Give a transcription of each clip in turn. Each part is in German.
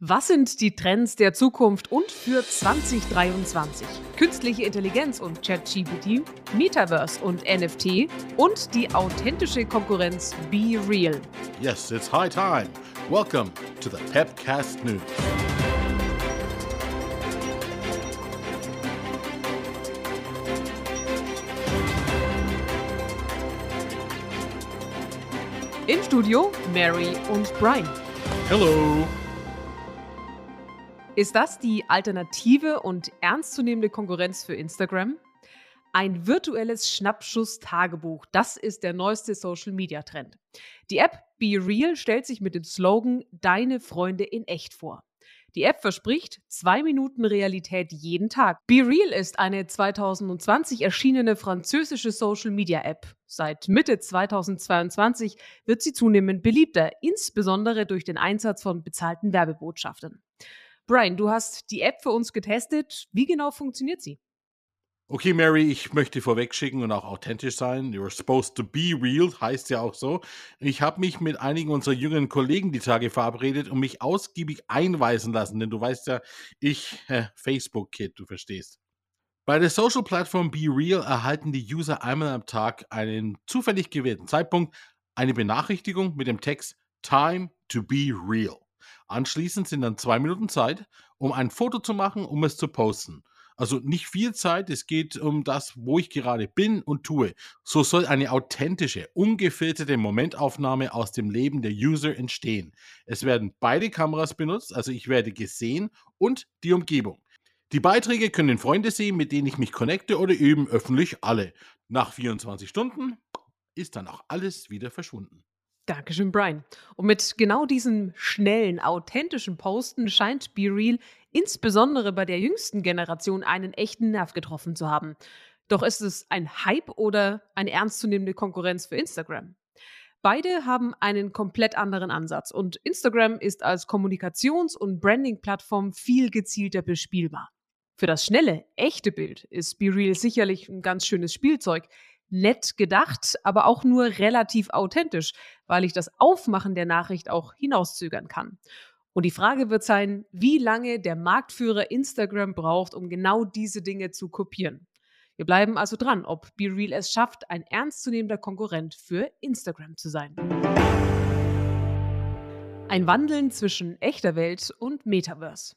Was sind die Trends der Zukunft und für 2023? Künstliche Intelligenz und ChatGPT, Metaverse und NFT und die authentische Konkurrenz Be Real. Yes, it's high time. Welcome to the Pepcast News. Im Studio Mary und Brian. Hello. Ist das die alternative und ernstzunehmende Konkurrenz für Instagram? Ein virtuelles Schnappschuss-Tagebuch, das ist der neueste Social-Media-Trend. Die App Be Real stellt sich mit dem Slogan Deine Freunde in echt vor. Die App verspricht zwei Minuten Realität jeden Tag. Be Real ist eine 2020 erschienene französische Social-Media-App. Seit Mitte 2022 wird sie zunehmend beliebter, insbesondere durch den Einsatz von bezahlten Werbebotschaften. Brian, du hast die App für uns getestet. Wie genau funktioniert sie? Okay, Mary, ich möchte vorwegschicken und auch authentisch sein. You're supposed to be real, heißt ja auch so. Ich habe mich mit einigen unserer jüngeren Kollegen die Tage verabredet und mich ausgiebig einweisen lassen, denn du weißt ja, ich, äh, Facebook-Kid, du verstehst. Bei der Social Plattform Be Real erhalten die User einmal am Tag einen zufällig gewählten Zeitpunkt eine Benachrichtigung mit dem Text Time to be real. Anschließend sind dann zwei Minuten Zeit, um ein Foto zu machen, um es zu posten. Also nicht viel Zeit, es geht um das, wo ich gerade bin und tue. So soll eine authentische, ungefilterte Momentaufnahme aus dem Leben der User entstehen. Es werden beide Kameras benutzt, also ich werde gesehen und die Umgebung. Die Beiträge können Freunde sehen, mit denen ich mich connecte oder eben öffentlich alle. Nach 24 Stunden ist dann auch alles wieder verschwunden. Dankeschön, Brian. Und mit genau diesem schnellen, authentischen Posten scheint BeReal insbesondere bei der jüngsten Generation einen echten Nerv getroffen zu haben. Doch ist es ein Hype oder eine ernstzunehmende Konkurrenz für Instagram? Beide haben einen komplett anderen Ansatz und Instagram ist als Kommunikations- und Branding-Plattform viel gezielter bespielbar. Für das schnelle, echte Bild ist BeReal sicherlich ein ganz schönes Spielzeug, nett gedacht, aber auch nur relativ authentisch, weil ich das Aufmachen der Nachricht auch hinauszögern kann. Und die Frage wird sein, wie lange der Marktführer Instagram braucht, um genau diese Dinge zu kopieren. Wir bleiben also dran, ob BeReal es schafft, ein ernstzunehmender Konkurrent für Instagram zu sein. Ein Wandeln zwischen echter Welt und Metaverse.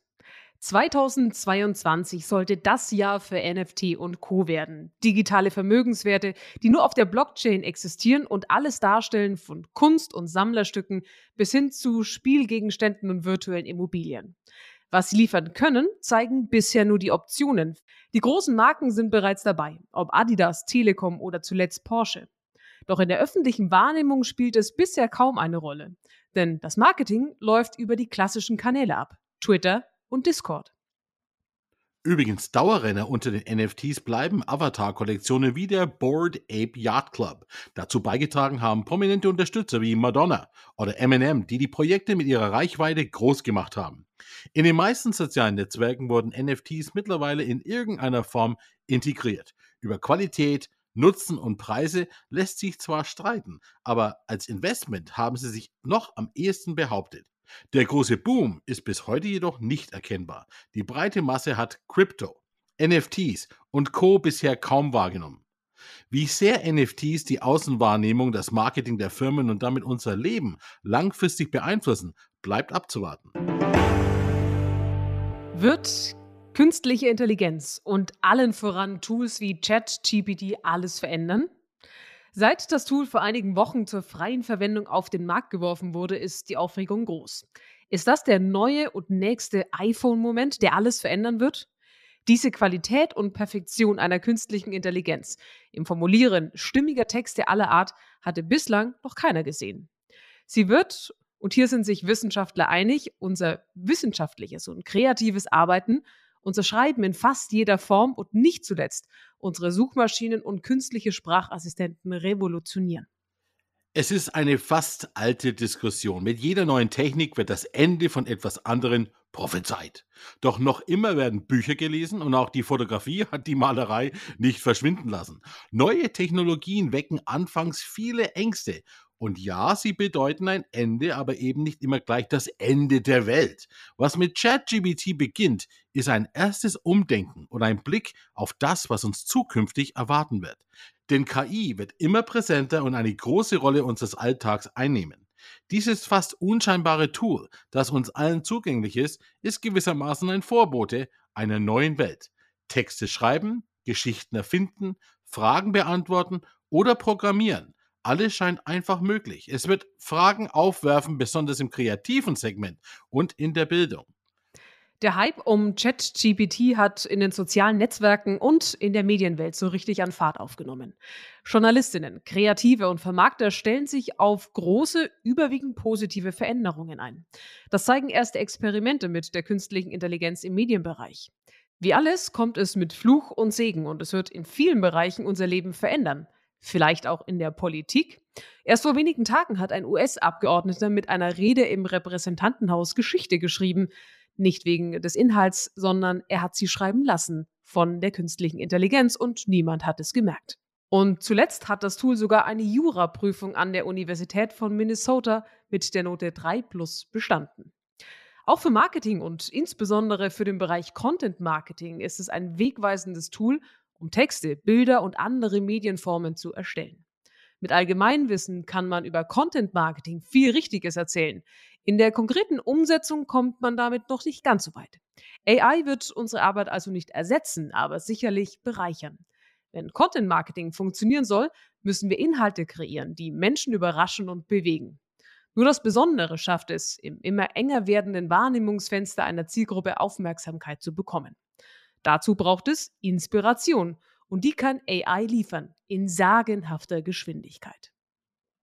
2022 sollte das Jahr für NFT und Co werden. Digitale Vermögenswerte, die nur auf der Blockchain existieren und alles darstellen von Kunst und Sammlerstücken bis hin zu Spielgegenständen und virtuellen Immobilien. Was sie liefern können, zeigen bisher nur die Optionen. Die großen Marken sind bereits dabei, ob Adidas, Telekom oder zuletzt Porsche. Doch in der öffentlichen Wahrnehmung spielt es bisher kaum eine Rolle. Denn das Marketing läuft über die klassischen Kanäle ab. Twitter, und Discord. Übrigens, Dauerrenner unter den NFTs bleiben Avatar-Kollektionen wie der Board Ape Yacht Club. Dazu beigetragen haben prominente Unterstützer wie Madonna oder Eminem, die die Projekte mit ihrer Reichweite groß gemacht haben. In den meisten sozialen Netzwerken wurden NFTs mittlerweile in irgendeiner Form integriert. Über Qualität, Nutzen und Preise lässt sich zwar streiten, aber als Investment haben sie sich noch am ehesten behauptet. Der große Boom ist bis heute jedoch nicht erkennbar. Die breite Masse hat Crypto, NFTs und Co bisher kaum wahrgenommen. Wie sehr NFTs die Außenwahrnehmung, das Marketing der Firmen und damit unser Leben langfristig beeinflussen, bleibt abzuwarten. Wird künstliche Intelligenz und allen voran Tools wie ChatGPT alles verändern? Seit das Tool vor einigen Wochen zur freien Verwendung auf den Markt geworfen wurde, ist die Aufregung groß. Ist das der neue und nächste iPhone-Moment, der alles verändern wird? Diese Qualität und Perfektion einer künstlichen Intelligenz im Formulieren stimmiger Texte aller Art hatte bislang noch keiner gesehen. Sie wird, und hier sind sich Wissenschaftler einig, unser wissenschaftliches und kreatives Arbeiten unser Schreiben in fast jeder Form und nicht zuletzt unsere Suchmaschinen und künstliche Sprachassistenten revolutionieren. Es ist eine fast alte Diskussion. Mit jeder neuen Technik wird das Ende von etwas anderem prophezeit. Doch noch immer werden Bücher gelesen und auch die Fotografie hat die Malerei nicht verschwinden lassen. Neue Technologien wecken anfangs viele Ängste Und ja, sie bedeuten ein Ende, aber eben nicht immer gleich das Ende der Welt. Was mit ChatGBT beginnt, ist ein erstes Umdenken und ein Blick auf das, was uns zukünftig erwarten wird. Denn KI wird immer präsenter und eine große Rolle unseres Alltags einnehmen. Dieses fast unscheinbare Tool, das uns allen zugänglich ist, ist gewissermaßen ein Vorbote einer neuen Welt. Texte schreiben, Geschichten erfinden, Fragen beantworten oder programmieren. Alles scheint einfach möglich. Es wird Fragen aufwerfen, besonders im kreativen Segment und in der Bildung. Der Hype um ChatGPT hat in den sozialen Netzwerken und in der Medienwelt so richtig an Fahrt aufgenommen. Journalistinnen, Kreative und Vermarkter stellen sich auf große, überwiegend positive Veränderungen ein. Das zeigen erste Experimente mit der künstlichen Intelligenz im Medienbereich. Wie alles kommt es mit Fluch und Segen und es wird in vielen Bereichen unser Leben verändern. Vielleicht auch in der Politik. Erst vor wenigen Tagen hat ein US-Abgeordneter mit einer Rede im Repräsentantenhaus Geschichte geschrieben. Nicht wegen des Inhalts, sondern er hat sie schreiben lassen von der künstlichen Intelligenz und niemand hat es gemerkt. Und zuletzt hat das Tool sogar eine Juraprüfung an der Universität von Minnesota mit der Note 3 plus bestanden. Auch für Marketing und insbesondere für den Bereich Content Marketing ist es ein wegweisendes Tool, um Texte, Bilder und andere Medienformen zu erstellen. Mit Allgemeinwissen kann man über Content Marketing viel Richtiges erzählen. In der konkreten Umsetzung kommt man damit noch nicht ganz so weit. AI wird unsere Arbeit also nicht ersetzen, aber sicherlich bereichern. Wenn Content Marketing funktionieren soll, müssen wir Inhalte kreieren, die Menschen überraschen und bewegen. Nur das Besondere schafft es, im immer enger werdenden Wahrnehmungsfenster einer Zielgruppe Aufmerksamkeit zu bekommen. Dazu braucht es Inspiration und die kann AI liefern in sagenhafter Geschwindigkeit.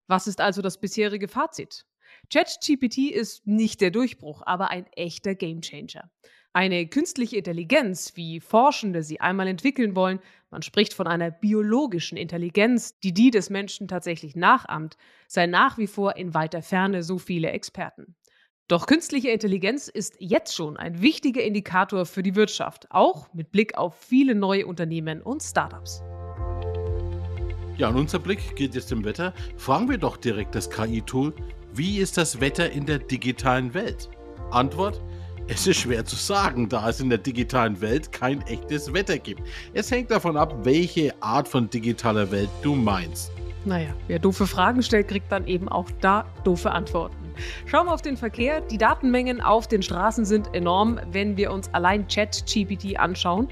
Was ist also das bisherige Fazit? ChatGPT ist nicht der Durchbruch, aber ein echter Gamechanger. Eine künstliche Intelligenz, wie Forschende sie einmal entwickeln wollen, man spricht von einer biologischen Intelligenz, die die des Menschen tatsächlich nachahmt, sei nach wie vor in weiter Ferne so viele Experten. Doch künstliche Intelligenz ist jetzt schon ein wichtiger Indikator für die Wirtschaft, auch mit Blick auf viele neue Unternehmen und Startups. Ja, und unser Blick geht jetzt im Wetter. Fragen wir doch direkt das KI-Tool, wie ist das Wetter in der digitalen Welt? Antwort, es ist schwer zu sagen, da es in der digitalen Welt kein echtes Wetter gibt. Es hängt davon ab, welche Art von digitaler Welt du meinst. Naja, wer doofe Fragen stellt, kriegt dann eben auch da doofe Antworten. Schauen wir auf den Verkehr. Die Datenmengen auf den Straßen sind enorm, wenn wir uns allein ChatGPT anschauen.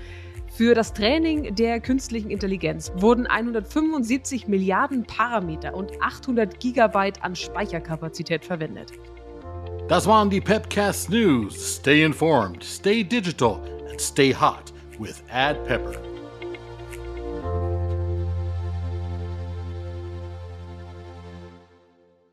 Für das Training der künstlichen Intelligenz wurden 175 Milliarden Parameter und 800 Gigabyte an Speicherkapazität verwendet. Das waren die Pepcast News. Stay informed, stay digital and stay hot with Ad Pepper.